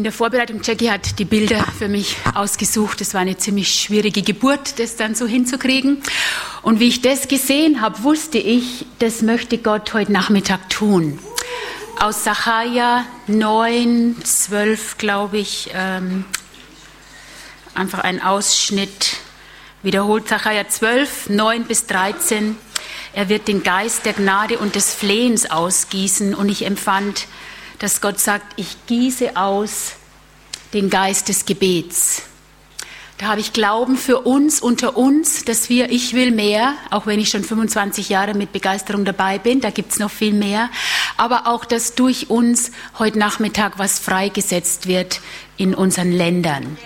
In der Vorbereitung, Jackie hat die Bilder für mich ausgesucht. Es war eine ziemlich schwierige Geburt, das dann so hinzukriegen. Und wie ich das gesehen habe, wusste ich, das möchte Gott heute Nachmittag tun. Aus Sacharja 9, 12, glaube ich, ähm, einfach ein Ausschnitt. Wiederholt Sacharja 12, 9 bis 13. Er wird den Geist der Gnade und des Flehens ausgießen. Und ich empfand, dass Gott sagt, ich gieße aus den Geist des Gebets. Da habe ich Glauben für uns unter uns, dass wir, ich will mehr, auch wenn ich schon 25 Jahre mit Begeisterung dabei bin, da gibt es noch viel mehr, aber auch, dass durch uns heute Nachmittag was freigesetzt wird in unseren Ländern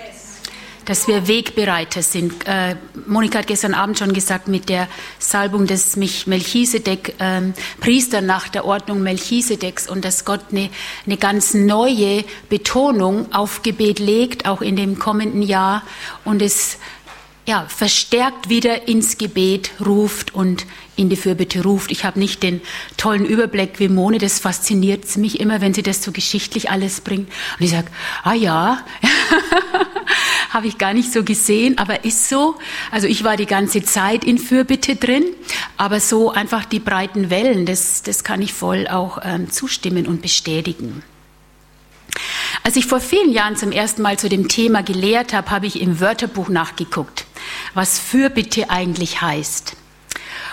dass wir Wegbereiter sind. Äh, Monika hat gestern Abend schon gesagt, mit der Salbung des Melchisedek, ähm, Priester nach der Ordnung Melchisedeks und dass Gott eine, eine ganz neue Betonung auf Gebet legt, auch in dem kommenden Jahr und es ja, verstärkt wieder ins Gebet ruft und in die Fürbitte ruft. Ich habe nicht den tollen Überblick wie Mone, das fasziniert mich immer, wenn sie das so geschichtlich alles bringt. Und ich sage, ah ja, habe ich gar nicht so gesehen, aber ist so. Also ich war die ganze Zeit in Fürbitte drin, aber so einfach die breiten Wellen, das, das kann ich voll auch ähm, zustimmen und bestätigen. Als ich vor vielen Jahren zum ersten Mal zu dem Thema gelehrt habe, habe ich im Wörterbuch nachgeguckt, was Fürbitte eigentlich heißt.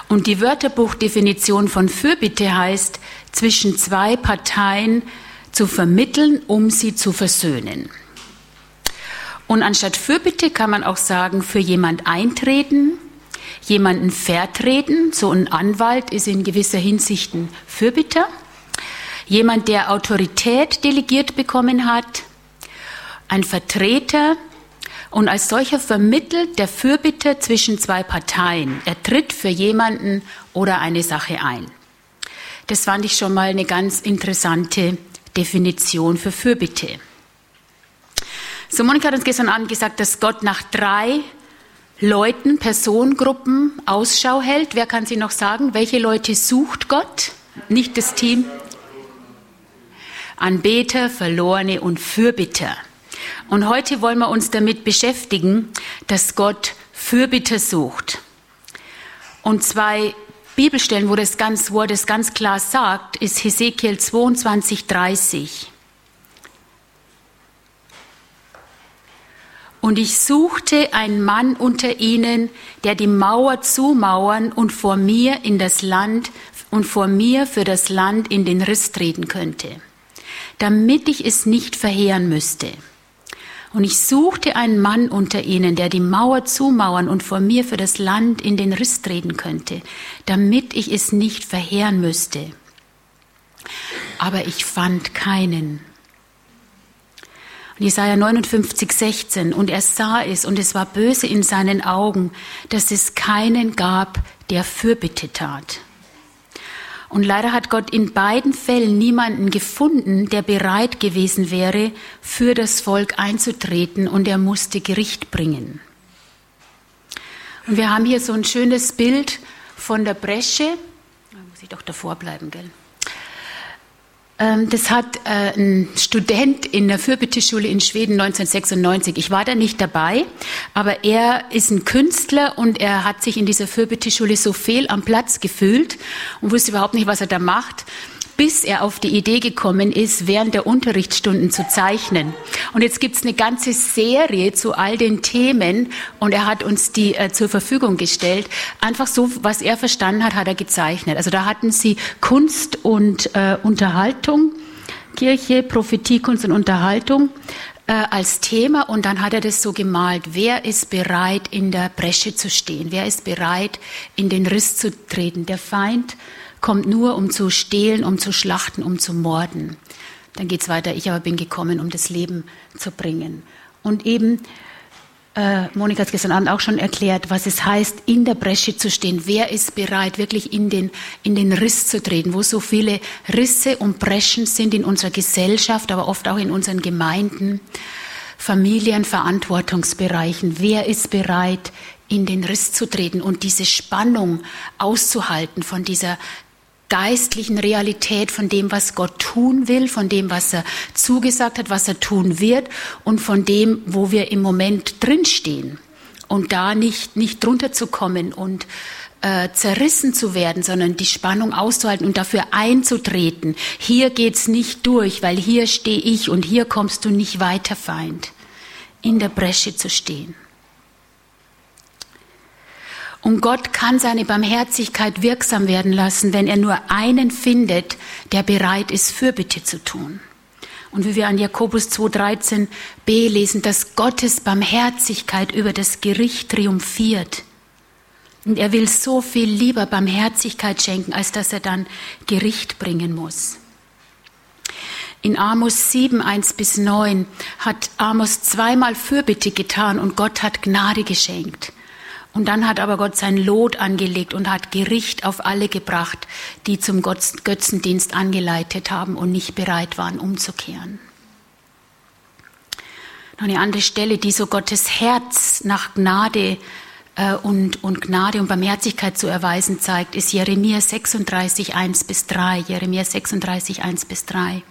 Und die Wörterbuchdefinition von Fürbitte heißt, zwischen zwei Parteien zu vermitteln, um sie zu versöhnen. Und anstatt Fürbitte kann man auch sagen, für jemand eintreten, jemanden vertreten. So ein Anwalt ist in gewisser Hinsicht ein Fürbitter jemand, der Autorität delegiert bekommen hat, ein Vertreter und als solcher vermittelt der Fürbitter zwischen zwei Parteien. Er tritt für jemanden oder eine Sache ein. Das fand ich schon mal eine ganz interessante Definition für Fürbitte. So, Monika hat uns gestern Abend gesagt, dass Gott nach drei Leuten, Personengruppen Ausschau hält. Wer kann sie noch sagen? Welche Leute sucht Gott? Nicht das Team. Anbeter, Verlorene und Fürbitter. Und heute wollen wir uns damit beschäftigen, dass Gott Fürbitter sucht. Und zwei Bibelstellen, wo das ganz, wo das ganz klar sagt, ist Hesekiel 22, 30. Und ich suchte einen Mann unter ihnen, der die Mauer zumauern und vor mir in das Land und vor mir für das Land in den Riss treten könnte damit ich es nicht verheeren müsste. Und ich suchte einen Mann unter ihnen, der die Mauer zumauern und vor mir für das Land in den Riss treten könnte, damit ich es nicht verheeren müsste. Aber ich fand keinen. Jesaja 59, 16. Und er sah es, und es war böse in seinen Augen, dass es keinen gab, der Fürbitte tat. Und leider hat Gott in beiden Fällen niemanden gefunden, der bereit gewesen wäre, für das Volk einzutreten und er musste Gericht bringen. Und wir haben hier so ein schönes Bild von der Bresche. Da muss ich doch davor bleiben, gell? Ähm, das hat äh, ein Student in der Fürbitteschule in Schweden 1996. Ich war da nicht dabei, aber er ist ein Künstler und er hat sich in dieser Fürbitteschule so fehl am Platz gefühlt und wusste überhaupt nicht, was er da macht bis er auf die Idee gekommen ist, während der Unterrichtsstunden zu zeichnen. Und jetzt gibt es eine ganze Serie zu all den Themen und er hat uns die äh, zur Verfügung gestellt. Einfach so, was er verstanden hat, hat er gezeichnet. Also da hatten sie Kunst und äh, Unterhaltung, Kirche, Prophetie, Kunst und Unterhaltung äh, als Thema und dann hat er das so gemalt. Wer ist bereit, in der Bresche zu stehen? Wer ist bereit, in den Riss zu treten? Der Feind kommt nur, um zu stehlen, um zu schlachten, um zu morden. Dann geht es weiter, ich aber bin gekommen, um das Leben zu bringen. Und eben, äh, Monika hat es gestern Abend auch schon erklärt, was es heißt, in der Bresche zu stehen. Wer ist bereit, wirklich in den, in den Riss zu treten, wo so viele Risse und Breschen sind in unserer Gesellschaft, aber oft auch in unseren Gemeinden, Familien, Verantwortungsbereichen. Wer ist bereit, in den Riss zu treten und diese Spannung auszuhalten von dieser geistlichen Realität von dem, was Gott tun will, von dem, was er zugesagt hat, was er tun wird und von dem, wo wir im Moment drinstehen. Und da nicht, nicht drunter zu kommen und äh, zerrissen zu werden, sondern die Spannung auszuhalten und dafür einzutreten. Hier geht's nicht durch, weil hier stehe ich und hier kommst du nicht weiter, Feind. In der Bresche zu stehen. Und Gott kann seine Barmherzigkeit wirksam werden lassen, wenn er nur einen findet, der bereit ist, Fürbitte zu tun. Und wie wir an Jakobus 2.13b lesen, dass Gottes Barmherzigkeit über das Gericht triumphiert. Und er will so viel lieber Barmherzigkeit schenken, als dass er dann Gericht bringen muss. In Amos 7, 1 bis 9 hat Amos zweimal Fürbitte getan und Gott hat Gnade geschenkt. Und dann hat aber Gott sein Lot angelegt und hat Gericht auf alle gebracht, die zum Götzendienst angeleitet haben und nicht bereit waren, umzukehren. Noch eine andere Stelle, die so Gottes Herz nach Gnade äh, und, und Gnade und Barmherzigkeit zu erweisen zeigt, ist Jeremia 36, 1 bis 3. Jeremia 36, 1 bis 3.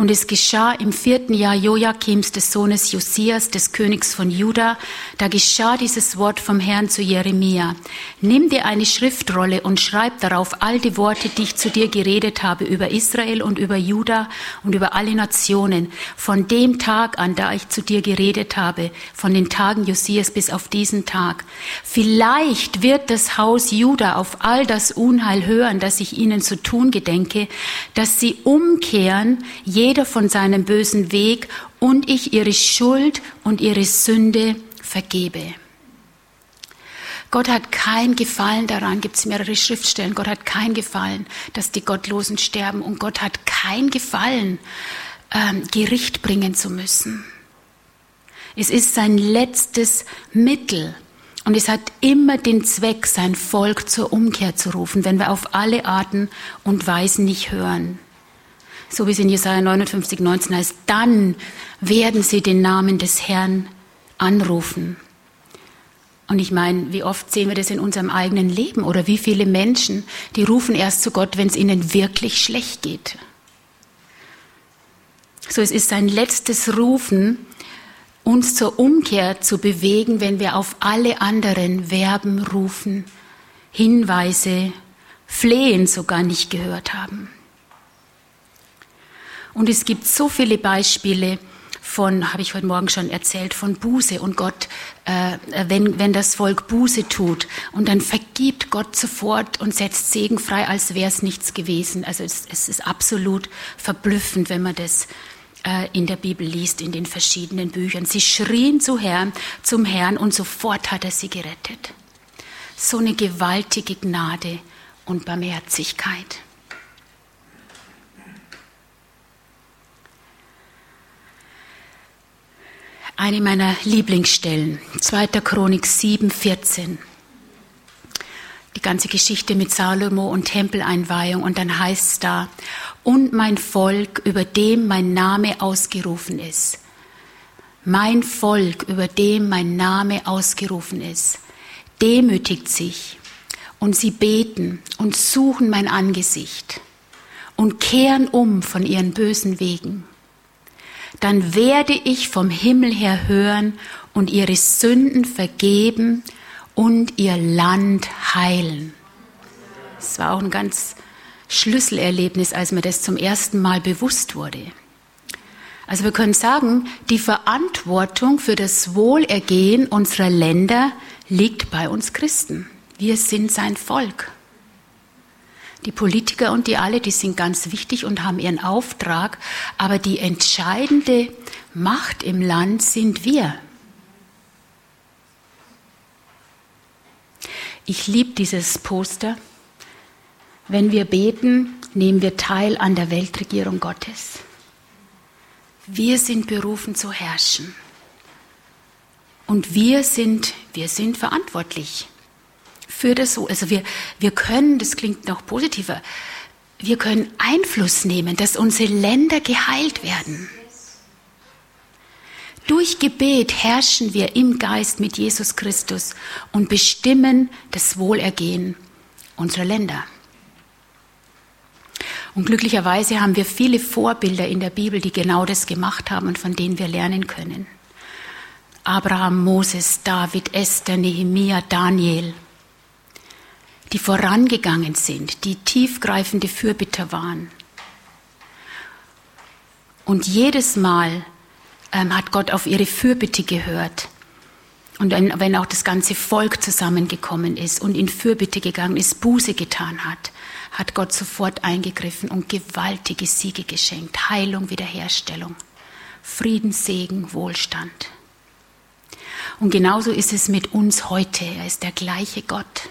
Und es geschah im vierten Jahr Joachims des Sohnes Josias, des Königs von Juda, da geschah dieses Wort vom Herrn zu Jeremia. Nimm dir eine Schriftrolle und schreib darauf all die Worte, die ich zu dir geredet habe über Israel und über Juda und über alle Nationen, von dem Tag an, da ich zu dir geredet habe, von den Tagen Josias bis auf diesen Tag. Vielleicht wird das Haus Juda auf all das Unheil hören, das ich ihnen zu tun gedenke, dass sie umkehren, jeder von seinem bösen Weg und ich ihre Schuld und ihre Sünde vergebe. Gott hat kein Gefallen daran, gibt es mehrere Schriftstellen, Gott hat kein Gefallen, dass die Gottlosen sterben und Gott hat kein Gefallen, ähm, Gericht bringen zu müssen. Es ist sein letztes Mittel und es hat immer den Zweck, sein Volk zur Umkehr zu rufen, wenn wir auf alle Arten und Weisen nicht hören so wie es in Jesaja 59, 19 heißt, dann werden sie den Namen des Herrn anrufen. Und ich meine, wie oft sehen wir das in unserem eigenen Leben oder wie viele Menschen, die rufen erst zu Gott, wenn es ihnen wirklich schlecht geht. So, es ist sein letztes Rufen, uns zur Umkehr zu bewegen, wenn wir auf alle anderen Verben rufen, Hinweise, Flehen sogar nicht gehört haben. Und es gibt so viele Beispiele von, habe ich heute Morgen schon erzählt, von Buße und Gott, äh, wenn, wenn das Volk Buße tut und dann vergibt Gott sofort und setzt Segen frei, als wäre es nichts gewesen. Also es, es ist absolut verblüffend, wenn man das äh, in der Bibel liest, in den verschiedenen Büchern. Sie schrien zu Herrn, zum Herrn und sofort hat er sie gerettet. So eine gewaltige Gnade und Barmherzigkeit. Eine meiner Lieblingsstellen, 2. Chronik 7, 14. Die ganze Geschichte mit Salomo und Tempeleinweihung und dann heißt es da, und mein Volk, über dem mein Name ausgerufen ist. Mein Volk, über dem mein Name ausgerufen ist, demütigt sich und sie beten und suchen mein Angesicht und kehren um von ihren bösen Wegen dann werde ich vom Himmel her hören und ihre Sünden vergeben und ihr Land heilen. Es war auch ein ganz Schlüsselerlebnis, als mir das zum ersten Mal bewusst wurde. Also wir können sagen, die Verantwortung für das Wohlergehen unserer Länder liegt bei uns Christen. Wir sind sein Volk. Die Politiker und die alle, die sind ganz wichtig und haben ihren Auftrag, aber die entscheidende Macht im Land sind wir. Ich liebe dieses Poster. Wenn wir beten, nehmen wir teil an der Weltregierung Gottes. Wir sind berufen zu herrschen. Und wir sind, wir sind verantwortlich für das so. Also wir, wir können, das klingt noch positiver, wir können Einfluss nehmen, dass unsere Länder geheilt werden. Durch Gebet herrschen wir im Geist mit Jesus Christus und bestimmen das Wohlergehen unserer Länder. Und glücklicherweise haben wir viele Vorbilder in der Bibel, die genau das gemacht haben und von denen wir lernen können. Abraham, Moses, David, Esther, Nehemia, Daniel, die vorangegangen sind, die tiefgreifende Fürbitter waren. Und jedes Mal ähm, hat Gott auf ihre Fürbitte gehört. Und wenn, wenn auch das ganze Volk zusammengekommen ist und in Fürbitte gegangen ist, Buße getan hat, hat Gott sofort eingegriffen und gewaltige Siege geschenkt. Heilung, Wiederherstellung, Frieden, Segen, Wohlstand. Und genauso ist es mit uns heute. Er ist der gleiche Gott.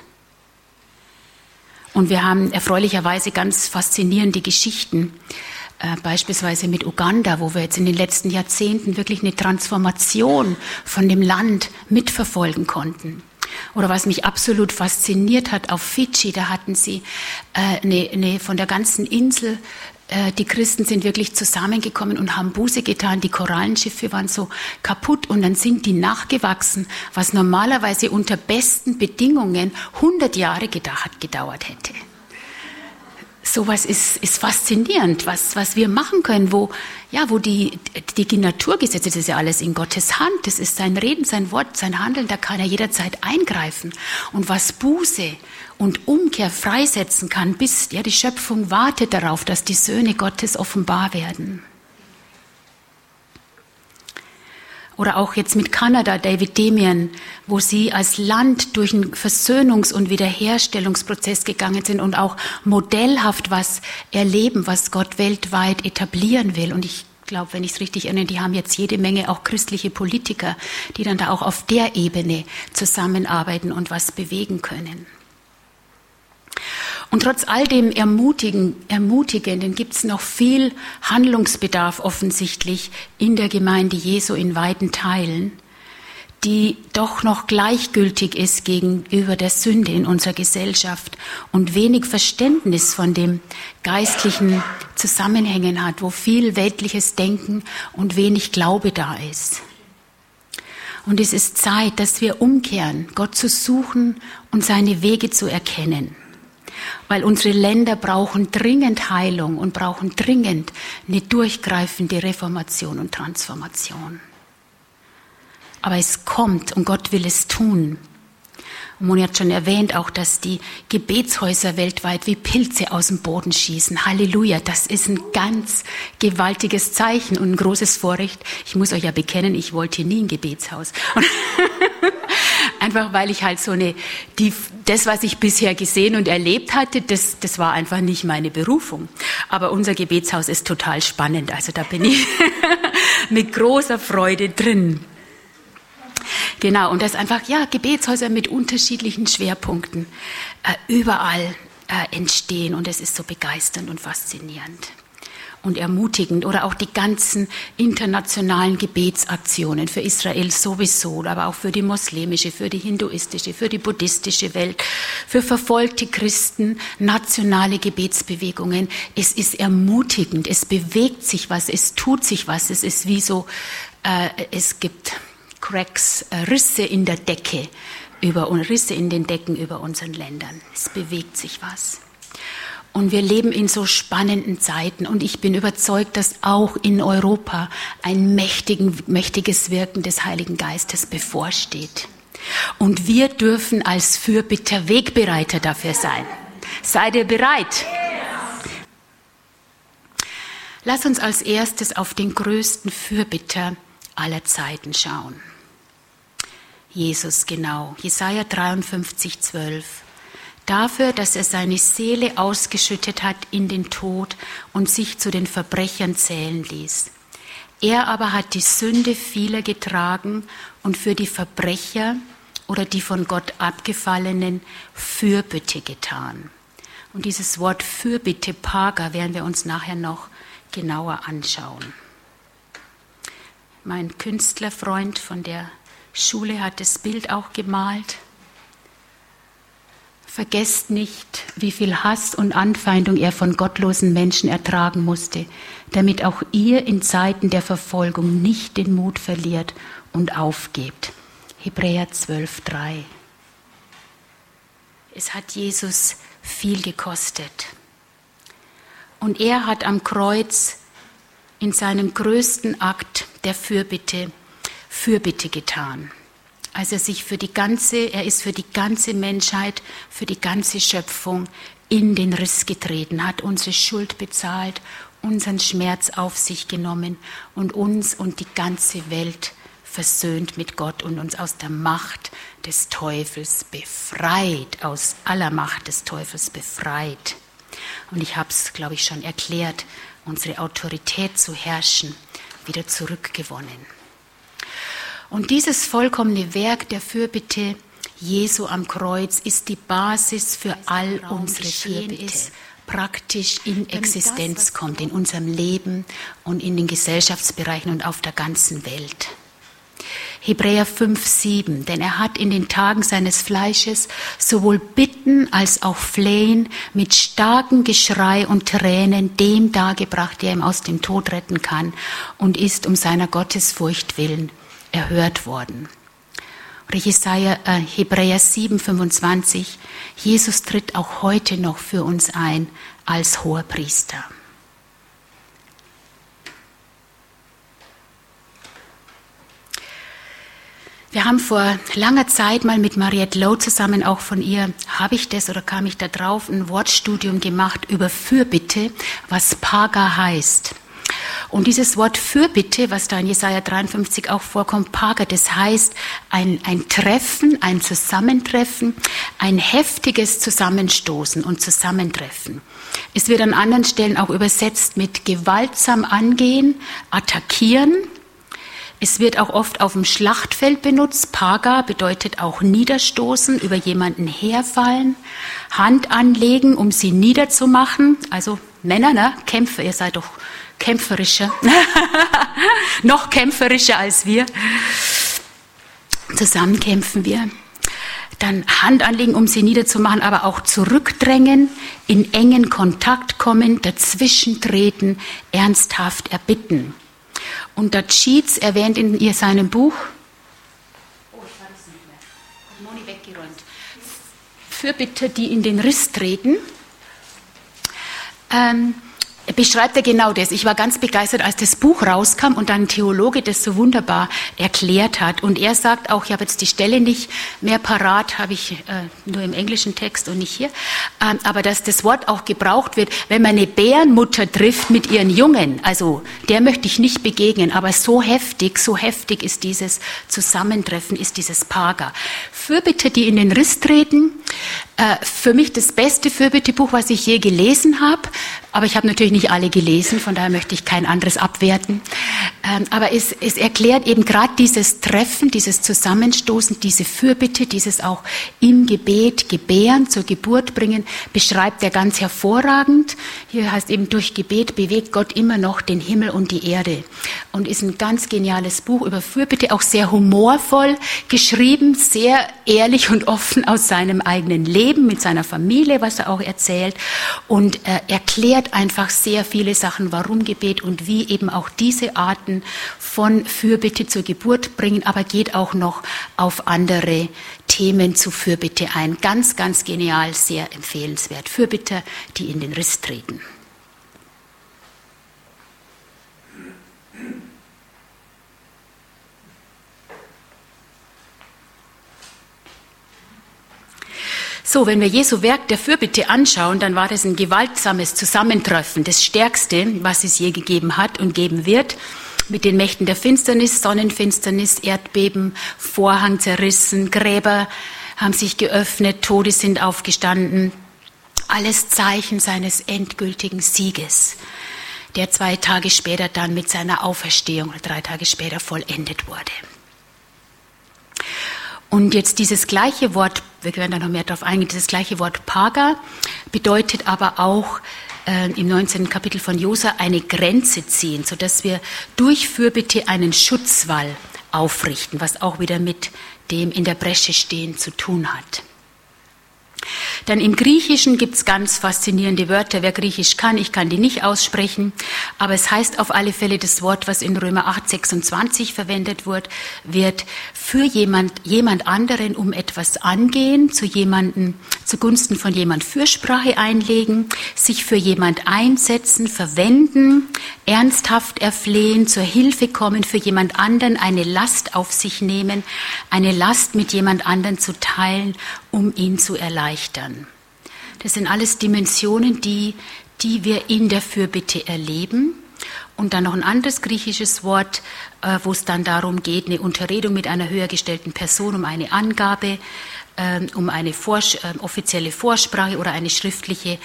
Und wir haben erfreulicherweise ganz faszinierende Geschichten, äh, beispielsweise mit Uganda, wo wir jetzt in den letzten Jahrzehnten wirklich eine Transformation von dem Land mitverfolgen konnten. Oder was mich absolut fasziniert hat, auf Fidschi, da hatten sie äh, eine, eine von der ganzen Insel die Christen sind wirklich zusammengekommen und haben Buße getan. Die Korallenschiffe waren so kaputt und dann sind die nachgewachsen, was normalerweise unter besten Bedingungen 100 Jahre gedauert hätte sowas ist, ist faszinierend, was, was wir machen können, wo, ja, wo die, die Naturgesetze, das ist ja alles in Gottes Hand, das ist sein Reden, sein Wort, sein Handeln, da kann er jederzeit eingreifen. Und was Buße und Umkehr freisetzen kann, bis, ja, die Schöpfung wartet darauf, dass die Söhne Gottes offenbar werden. Oder auch jetzt mit Kanada, David Demian, wo sie als Land durch einen Versöhnungs- und Wiederherstellungsprozess gegangen sind und auch modellhaft was erleben, was Gott weltweit etablieren will. Und ich glaube, wenn ich es richtig erinnere, die haben jetzt jede Menge auch christliche Politiker, die dann da auch auf der Ebene zusammenarbeiten und was bewegen können. Und trotz all dem Ermutigen, Ermutigenden gibt es noch viel Handlungsbedarf offensichtlich in der Gemeinde Jesu in weiten Teilen, die doch noch gleichgültig ist gegenüber der Sünde in unserer Gesellschaft und wenig Verständnis von dem geistlichen Zusammenhängen hat, wo viel weltliches Denken und wenig Glaube da ist. Und es ist Zeit, dass wir umkehren, Gott zu suchen und seine Wege zu erkennen weil unsere Länder brauchen dringend Heilung und brauchen dringend eine durchgreifende Reformation und Transformation. Aber es kommt und Gott will es tun. Moni hat schon erwähnt auch, dass die Gebetshäuser weltweit wie Pilze aus dem Boden schießen. Halleluja, das ist ein ganz gewaltiges Zeichen und ein großes Vorrecht. Ich muss euch ja bekennen, ich wollte nie ein Gebetshaus. einfach weil ich halt so eine, die, das, was ich bisher gesehen und erlebt hatte, das, das war einfach nicht meine Berufung. Aber unser Gebetshaus ist total spannend. Also da bin ich mit großer Freude drin. Genau, und das einfach, ja, Gebetshäuser mit unterschiedlichen Schwerpunkten äh, überall äh, entstehen und es ist so begeisternd und faszinierend und ermutigend oder auch die ganzen internationalen Gebetsaktionen für Israel sowieso, aber auch für die muslimische, für die hinduistische, für die buddhistische Welt, für verfolgte Christen, nationale Gebetsbewegungen. Es ist ermutigend, es bewegt sich was, es tut sich was, es ist wie so, äh, es gibt Cracks, äh, Risse in der Decke über Risse in den Decken über unseren Ländern. Es bewegt sich was. Und wir leben in so spannenden Zeiten. Und ich bin überzeugt, dass auch in Europa ein mächtiges Wirken des Heiligen Geistes bevorsteht. Und wir dürfen als Fürbitter Wegbereiter dafür sein. Seid ihr bereit? Lass uns als erstes auf den größten Fürbitter aller Zeiten schauen. Jesus genau. Jesaja 53, 12 dafür, dass er seine Seele ausgeschüttet hat in den Tod und sich zu den Verbrechern zählen ließ. Er aber hat die Sünde vieler getragen und für die Verbrecher oder die von Gott abgefallenen Fürbitte getan. Und dieses Wort Fürbitte, Paga, werden wir uns nachher noch genauer anschauen. Mein Künstlerfreund von der Schule hat das Bild auch gemalt. Vergesst nicht, wie viel Hass und Anfeindung er von gottlosen Menschen ertragen musste, damit auch ihr in Zeiten der Verfolgung nicht den Mut verliert und aufgebt. Hebräer 12.3 Es hat Jesus viel gekostet. Und er hat am Kreuz in seinem größten Akt der Fürbitte Fürbitte getan. Als er sich für die ganze, er ist für die ganze Menschheit, für die ganze Schöpfung in den Riss getreten, hat unsere Schuld bezahlt, unseren Schmerz auf sich genommen und uns und die ganze Welt versöhnt mit Gott und uns aus der Macht des Teufels befreit, aus aller Macht des Teufels befreit. Und ich habe es, glaube ich, schon erklärt, unsere Autorität zu herrschen, wieder zurückgewonnen. Und dieses vollkommene Werk der Fürbitte Jesu am Kreuz ist die Basis für all unsere Fürbitte. Praktisch in Existenz kommt, in unserem Leben und in den Gesellschaftsbereichen und auf der ganzen Welt. Hebräer 5, 7, denn er hat in den Tagen seines Fleisches sowohl Bitten als auch Flehen mit starkem Geschrei und Tränen dem dargebracht, der ihm aus dem Tod retten kann und ist um seiner Gottesfurcht willen erhört worden. Jesaja, äh, Hebräer 7, 25, Jesus tritt auch heute noch für uns ein als hoher Priester. Wir haben vor langer Zeit mal mit Mariette Lowe zusammen, auch von ihr, habe ich das oder kam ich da drauf, ein Wortstudium gemacht über Fürbitte, was Paga heißt. Und dieses Wort Fürbitte, was da in Jesaja 53 auch vorkommt, Paga, das heißt ein, ein Treffen, ein Zusammentreffen, ein heftiges Zusammenstoßen und Zusammentreffen. Es wird an anderen Stellen auch übersetzt mit gewaltsam angehen, attackieren, es wird auch oft auf dem Schlachtfeld benutzt. Paga bedeutet auch niederstoßen, über jemanden herfallen, Hand anlegen, um sie niederzumachen. Also Männer, ne? Kämpfer, ihr seid doch kämpferischer, noch kämpferischer als wir. Zusammen kämpfen wir. Dann Hand anlegen, um sie niederzumachen, aber auch zurückdrängen, in engen Kontakt kommen, dazwischentreten, ernsthaft erbitten. Und der Cheats erwähnt in ihr seinem Buch, oh, ich weiß nicht mehr, Moni weggeräumt, Fürbitte, die in den Riss treten. Ähm, beschreibt er genau das. Ich war ganz begeistert, als das Buch rauskam und dann ein Theologe das so wunderbar erklärt hat. Und er sagt auch, ich habe jetzt die Stelle nicht mehr parat, habe ich äh, nur im englischen Text und nicht hier, ähm, aber dass das Wort auch gebraucht wird, wenn man eine Bärenmutter trifft mit ihren Jungen. Also der möchte ich nicht begegnen, aber so heftig, so heftig ist dieses Zusammentreffen, ist dieses Paga. Fürbitte, die in den Riss treten, für mich das beste Fürbittebuch, was ich je gelesen habe. Aber ich habe natürlich nicht alle gelesen, von daher möchte ich kein anderes abwerten. Ähm, aber es, es erklärt eben gerade dieses Treffen, dieses Zusammenstoßen, diese Fürbitte, dieses auch im Gebet gebären, zur Geburt bringen, beschreibt er ganz hervorragend. Hier heißt eben, durch Gebet bewegt Gott immer noch den Himmel und die Erde. Und ist ein ganz geniales Buch über Fürbitte, auch sehr humorvoll geschrieben, sehr ehrlich und offen aus seinem eigenen Leben, mit seiner Familie, was er auch erzählt. Und äh, erklärt einfach sehr viele Sachen, warum Gebet und wie eben auch diese Arten von Fürbitte zur Geburt bringen, aber geht auch noch auf andere Themen zu Fürbitte ein. Ganz, ganz genial, sehr empfehlenswert. Fürbitte, die in den Riss treten. So, wenn wir Jesu Werk der Fürbitte anschauen, dann war das ein gewaltsames Zusammentreffen, das Stärkste, was es je gegeben hat und geben wird, mit den Mächten der Finsternis, Sonnenfinsternis, Erdbeben, Vorhang zerrissen, Gräber haben sich geöffnet, Tode sind aufgestanden. Alles Zeichen seines endgültigen Sieges, der zwei Tage später dann mit seiner Auferstehung oder drei Tage später vollendet wurde. Und jetzt dieses gleiche Wort, wir werden da noch mehr darauf eingehen, dieses gleiche Wort Paga bedeutet aber auch äh, im 19. Kapitel von Josa eine Grenze ziehen, sodass wir durch Fürbitte einen Schutzwall aufrichten, was auch wieder mit dem in der Bresche stehen zu tun hat. Dann im Griechischen gibt's ganz faszinierende Wörter. Wer Griechisch kann, ich kann die nicht aussprechen, aber es heißt auf alle Fälle das Wort, was in Römer 8, 26 verwendet wird, wird für jemand, jemand anderen um etwas angehen, zu jemanden, zugunsten von jemand Fürsprache einlegen, sich für jemand einsetzen, verwenden, ernsthaft erflehen, zur Hilfe kommen, für jemand anderen eine Last auf sich nehmen, eine Last mit jemand anderen zu teilen, um ihn zu erleichtern. Das sind alles Dimensionen, die, die wir in der Fürbitte erleben. Und dann noch ein anderes griechisches Wort, äh, wo es dann darum geht, eine Unterredung mit einer höher gestellten Person um eine Angabe, ähm, um eine Vors äh, offizielle Vorsprache oder eine schriftliche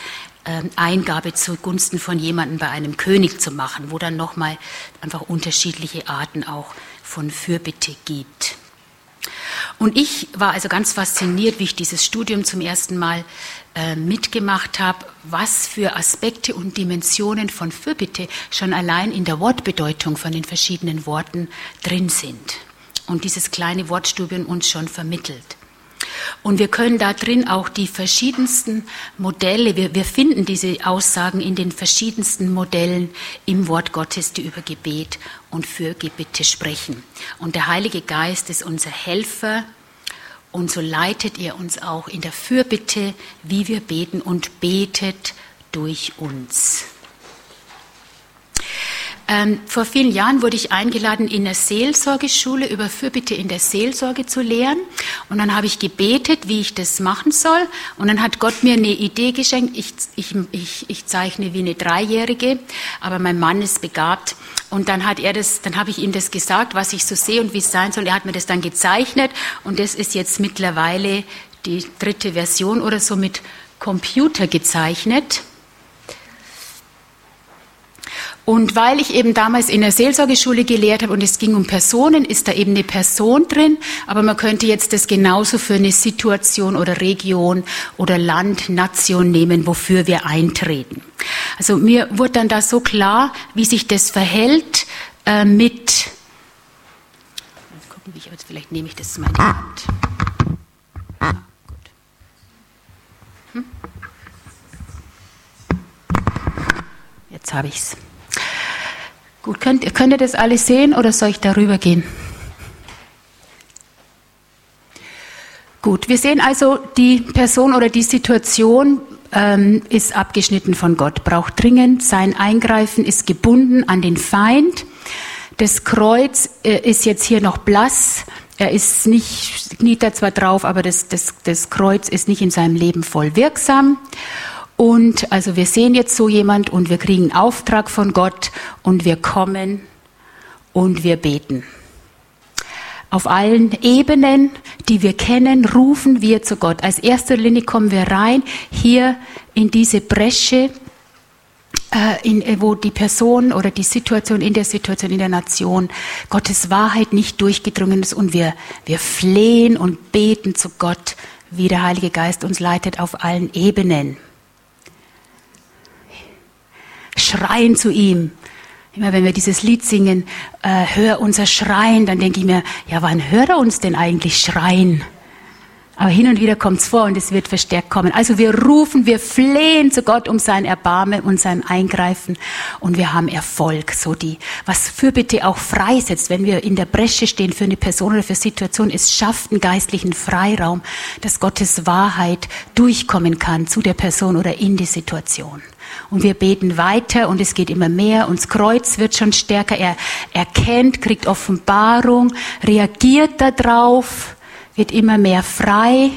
ähm, Eingabe zugunsten von jemandem bei einem König zu machen, wo dann nochmal einfach unterschiedliche Arten auch von Fürbitte gibt. Und ich war also ganz fasziniert, wie ich dieses Studium zum ersten Mal äh, mitgemacht habe, was für Aspekte und Dimensionen von Fürbitte schon allein in der Wortbedeutung von den verschiedenen Worten drin sind. Und dieses kleine Wortstudium uns schon vermittelt. Und wir können da drin auch die verschiedensten Modelle, wir, wir finden diese Aussagen in den verschiedensten Modellen im Wort Gottes, die über Gebet und Fürbitte sprechen. Und der Heilige Geist ist unser Helfer, und so leitet er uns auch in der Fürbitte, wie wir beten und betet durch uns. Ähm, vor vielen Jahren wurde ich eingeladen, in der Seelsorgeschule über Fürbitte in der Seelsorge zu lehren. Und dann habe ich gebetet, wie ich das machen soll. Und dann hat Gott mir eine Idee geschenkt. Ich, ich, ich, ich zeichne wie eine Dreijährige, aber mein Mann ist begabt. Und dann hat er das, dann habe ich ihm das gesagt, was ich so sehe und wie es sein soll. Er hat mir das dann gezeichnet. Und das ist jetzt mittlerweile die dritte Version oder so mit Computer gezeichnet. Und weil ich eben damals in der Seelsorgeschule gelehrt habe und es ging um Personen, ist da eben eine Person drin, aber man könnte jetzt das genauso für eine Situation oder Region oder Land, Nation nehmen, wofür wir eintreten. Also mir wurde dann da so klar, wie sich das verhält äh, mit. Gucken, wie ich vielleicht nehme ich das mal in die Hand. Hm? Jetzt habe ich es. Gut, könnt, könnt ihr das alles sehen oder soll ich darüber gehen? Gut, wir sehen also, die Person oder die Situation ähm, ist abgeschnitten von Gott, braucht dringend sein Eingreifen, ist gebunden an den Feind. Das Kreuz äh, ist jetzt hier noch blass. Er ist nicht, kniet da zwar drauf, aber das, das, das Kreuz ist nicht in seinem Leben voll wirksam. Und also wir sehen jetzt so jemand und wir kriegen einen Auftrag von Gott und wir kommen und wir beten. Auf allen Ebenen, die wir kennen, rufen wir zu Gott. Als erster Linie kommen wir rein hier in diese Bresche, äh, in, wo die Person oder die Situation in der Situation in der Nation Gottes Wahrheit nicht durchgedrungen ist und wir, wir flehen und beten zu Gott, wie der Heilige Geist uns leitet auf allen Ebenen schreien zu ihm. Immer wenn wir dieses Lied singen, äh, hör unser Schreien, dann denke ich mir, ja, wann hört er uns denn eigentlich schreien? Aber hin und wieder kommt es vor und es wird verstärkt kommen. Also wir rufen, wir flehen zu Gott um sein Erbarmen und sein Eingreifen und wir haben Erfolg. So die, was Fürbitte auch freisetzt, wenn wir in der Bresche stehen für eine Person oder für Situation, es schafft einen geistlichen Freiraum, dass Gottes Wahrheit durchkommen kann zu der Person oder in die Situation. Und wir beten weiter und es geht immer mehr. Und das Kreuz wird schon stärker. Er erkennt, kriegt Offenbarung, reagiert darauf, wird immer mehr frei.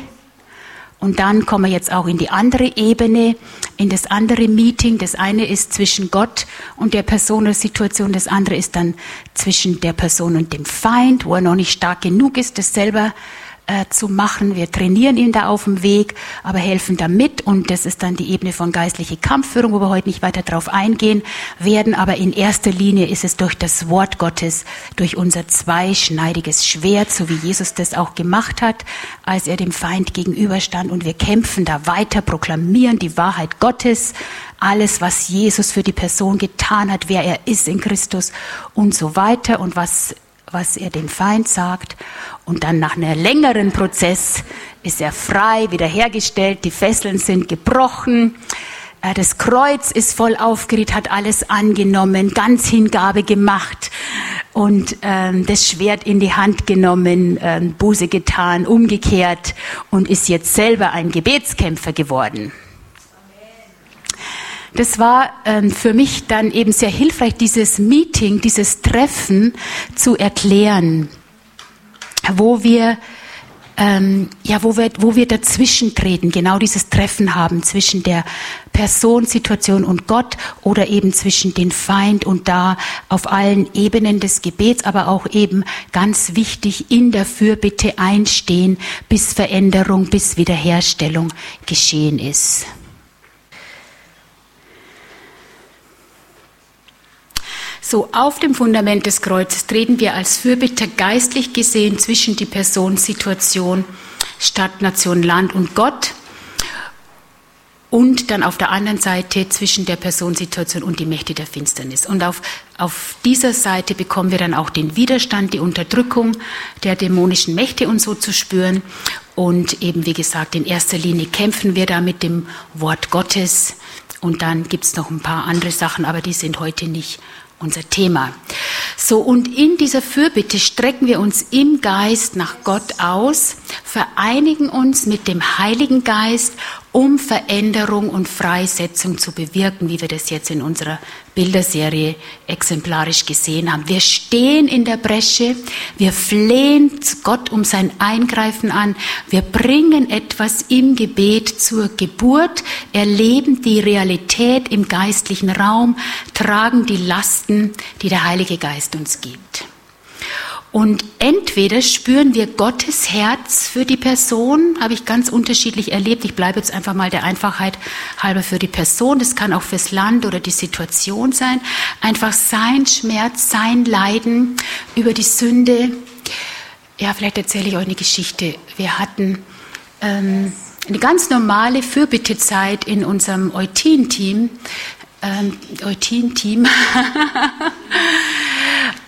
Und dann kommen wir jetzt auch in die andere Ebene, in das andere Meeting. Das eine ist zwischen Gott und der Person oder Situation. Das andere ist dann zwischen der Person und dem Feind, wo er noch nicht stark genug ist, das selber äh, zu machen. Wir trainieren ihn da auf dem Weg, aber helfen da mit. Und das ist dann die Ebene von geistliche Kampfführung, wo wir heute nicht weiter drauf eingehen werden. Aber in erster Linie ist es durch das Wort Gottes, durch unser zweischneidiges Schwert, so wie Jesus das auch gemacht hat, als er dem Feind gegenüberstand. Und wir kämpfen da weiter, proklamieren die Wahrheit Gottes, alles, was Jesus für die Person getan hat, wer er ist in Christus und so weiter und was was er dem Feind sagt. Und dann nach einem längeren Prozess ist er frei, wiederhergestellt, die Fesseln sind gebrochen. Äh, das Kreuz ist voll aufgeriet, hat alles angenommen, ganz Hingabe gemacht und ähm, das Schwert in die Hand genommen, ähm, Buße getan, umgekehrt und ist jetzt selber ein Gebetskämpfer geworden. Das war ähm, für mich dann eben sehr hilfreich, dieses Meeting, dieses Treffen zu erklären, wo wir ähm, ja, wo wir, wo wir dazwischen treten, genau dieses Treffen haben zwischen der Personensituation und Gott oder eben zwischen den Feind und da auf allen Ebenen des Gebets, aber auch eben ganz wichtig in der Fürbitte einstehen, bis Veränderung, bis Wiederherstellung geschehen ist. So, auf dem Fundament des Kreuzes treten wir als Fürbitter geistlich gesehen zwischen die Personensituation Stadt, Nation, Land und Gott und dann auf der anderen Seite zwischen der Personensituation und die Mächte der Finsternis. Und auf, auf dieser Seite bekommen wir dann auch den Widerstand, die Unterdrückung der dämonischen Mächte und so zu spüren. Und eben, wie gesagt, in erster Linie kämpfen wir da mit dem Wort Gottes. Und dann gibt es noch ein paar andere Sachen, aber die sind heute nicht unser Thema. So, und in dieser Fürbitte strecken wir uns im Geist nach Gott aus, vereinigen uns mit dem Heiligen Geist um Veränderung und Freisetzung zu bewirken, wie wir das jetzt in unserer Bilderserie exemplarisch gesehen haben. Wir stehen in der Bresche, wir flehen Gott um sein Eingreifen an, wir bringen etwas im Gebet zur Geburt, erleben die Realität im geistlichen Raum, tragen die Lasten, die der Heilige Geist uns gibt. Und entweder spüren wir Gottes Herz für die Person, habe ich ganz unterschiedlich erlebt. Ich bleibe jetzt einfach mal der Einfachheit halber für die Person. Das kann auch fürs Land oder die Situation sein. Einfach sein Schmerz, sein Leiden über die Sünde. Ja, vielleicht erzähle ich euch eine Geschichte. Wir hatten ähm, eine ganz normale Fürbittezeit in unserem Eutin-Team. Ähm, Eutin-Team.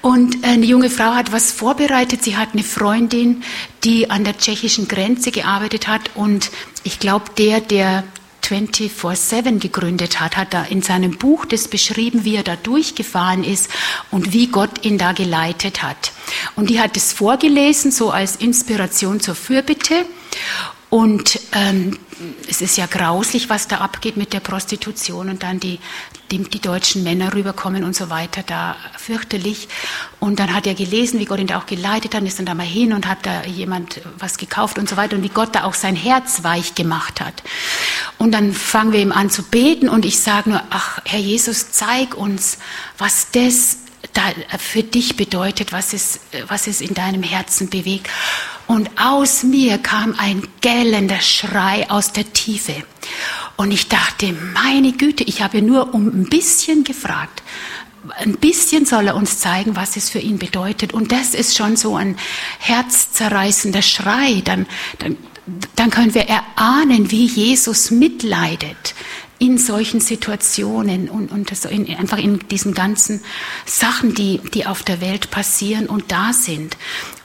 Und eine junge Frau hat was vorbereitet. Sie hat eine Freundin, die an der tschechischen Grenze gearbeitet hat. Und ich glaube, der, der 24-7 gegründet hat, hat da in seinem Buch das beschrieben, wie er da durchgefahren ist und wie Gott ihn da geleitet hat. Und die hat es vorgelesen, so als Inspiration zur Fürbitte. Und ähm, es ist ja grauslich, was da abgeht mit der Prostitution und dann die, die, die, deutschen Männer rüberkommen und so weiter, da fürchterlich. Und dann hat er gelesen, wie Gott ihn da auch geleitet hat, ist dann da mal hin und hat da jemand was gekauft und so weiter und wie Gott da auch sein Herz weich gemacht hat. Und dann fangen wir ihm an zu beten und ich sage nur, ach Herr Jesus, zeig uns, was das da für dich bedeutet, was es, was es in deinem Herzen bewegt. Und aus mir kam ein gellender Schrei aus der Tiefe. Und ich dachte, meine Güte, ich habe nur um ein bisschen gefragt. Ein bisschen soll er uns zeigen, was es für ihn bedeutet. Und das ist schon so ein herzzerreißender Schrei. Dann, dann, dann können wir erahnen, wie Jesus mitleidet in solchen Situationen und, und das in, einfach in diesen ganzen Sachen, die, die auf der Welt passieren und da sind.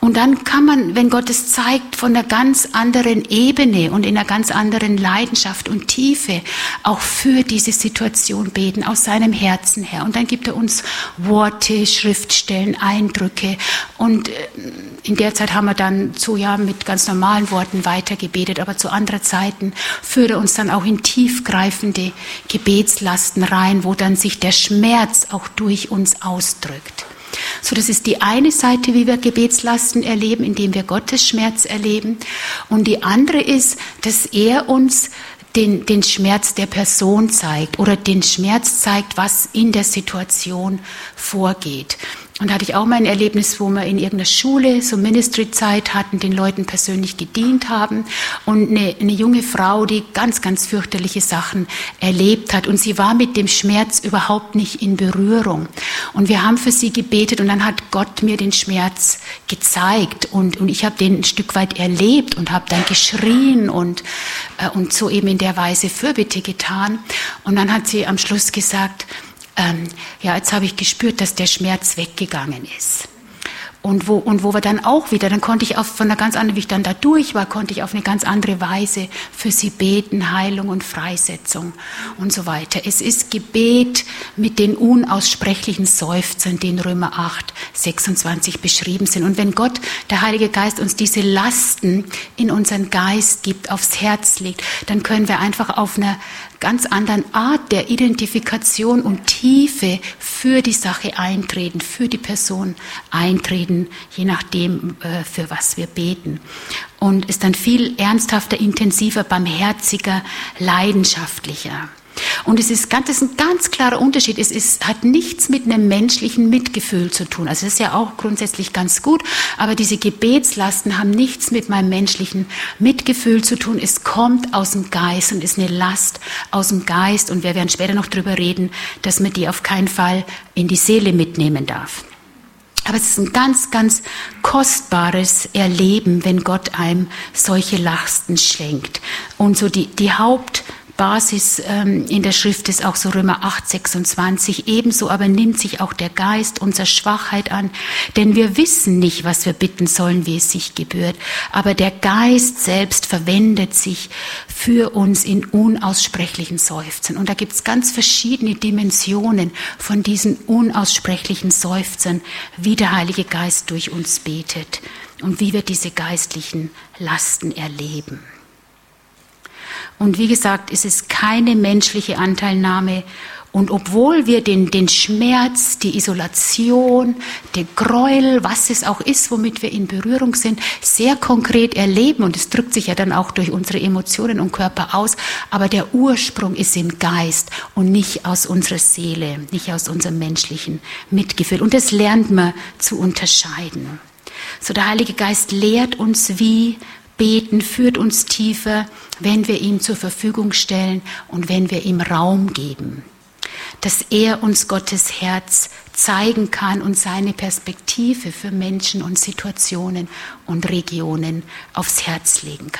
Und dann kann man, wenn Gott es zeigt, von einer ganz anderen Ebene und in einer ganz anderen Leidenschaft und Tiefe auch für diese Situation beten, aus seinem Herzen her. Und dann gibt er uns Worte, Schriftstellen, Eindrücke. Und äh, in der Zeit haben wir dann so ja mit ganz normalen Worten weitergebetet, aber zu anderen Zeiten führt er uns dann auch in tiefgreifende Gebetslasten rein, wo dann sich der Schmerz auch durch uns ausdrückt. So, das ist die eine Seite, wie wir Gebetslasten erleben, indem wir Gottes Schmerz erleben. Und die andere ist, dass er uns den, den Schmerz der Person zeigt oder den Schmerz zeigt, was in der Situation vorgeht. Und da hatte ich auch mal ein Erlebnis, wo wir in irgendeiner Schule so Ministry-Zeit hatten, den Leuten persönlich gedient haben und eine, eine, junge Frau, die ganz, ganz fürchterliche Sachen erlebt hat und sie war mit dem Schmerz überhaupt nicht in Berührung. Und wir haben für sie gebetet und dann hat Gott mir den Schmerz gezeigt und, und ich habe den ein Stück weit erlebt und habe dann geschrien und, äh, und so eben in der Weise Fürbitte getan. Und dann hat sie am Schluss gesagt, ähm, ja, jetzt habe ich gespürt, dass der Schmerz weggegangen ist. Und wo, und wo wir dann auch wieder, dann konnte ich auf, von einer ganz anderen, wie ich dann da durch war, konnte ich auf eine ganz andere Weise für sie beten, Heilung und Freisetzung und so weiter. Es ist Gebet mit den unaussprechlichen Seufzern, die in Römer 8, 26 beschrieben sind. Und wenn Gott, der Heilige Geist, uns diese Lasten in unseren Geist gibt, aufs Herz legt, dann können wir einfach auf einer ganz anderen Art der Identifikation und Tiefe für die Sache eintreten, für die Person eintreten, je nachdem, äh, für was wir beten. Und ist dann viel ernsthafter, intensiver, barmherziger, leidenschaftlicher. Und es ist, ganz, das ist ein ganz klarer Unterschied. Es ist, hat nichts mit einem menschlichen Mitgefühl zu tun. Also das ist ja auch grundsätzlich ganz gut, aber diese Gebetslasten haben nichts mit meinem menschlichen Mitgefühl zu tun. Es kommt aus dem Geist und ist eine Last aus dem Geist. Und wir werden später noch darüber reden, dass man die auf keinen Fall in die Seele mitnehmen darf. Aber es ist ein ganz, ganz kostbares Erleben, wenn Gott einem solche Lasten schenkt. Und so die, die Haupt, Basis ähm, in der Schrift ist auch so Römer 8, 26. Ebenso aber nimmt sich auch der Geist unserer Schwachheit an, denn wir wissen nicht, was wir bitten sollen, wie es sich gebührt. Aber der Geist selbst verwendet sich für uns in unaussprechlichen Seufzen. Und da gibt es ganz verschiedene Dimensionen von diesen unaussprechlichen Seufzen, wie der Heilige Geist durch uns betet und wie wir diese geistlichen Lasten erleben. Und wie gesagt, es ist keine menschliche Anteilnahme. Und obwohl wir den, den Schmerz, die Isolation, den Gräuel, was es auch ist, womit wir in Berührung sind, sehr konkret erleben, und es drückt sich ja dann auch durch unsere Emotionen und Körper aus, aber der Ursprung ist im Geist und nicht aus unserer Seele, nicht aus unserem menschlichen Mitgefühl. Und das lernt man zu unterscheiden. So der Heilige Geist lehrt uns, wie Beten führt uns tiefer, wenn wir ihm zur Verfügung stellen und wenn wir ihm Raum geben. Dass er uns Gottes Herz zeigen kann und seine Perspektive für Menschen und Situationen und Regionen aufs Herz legen kann.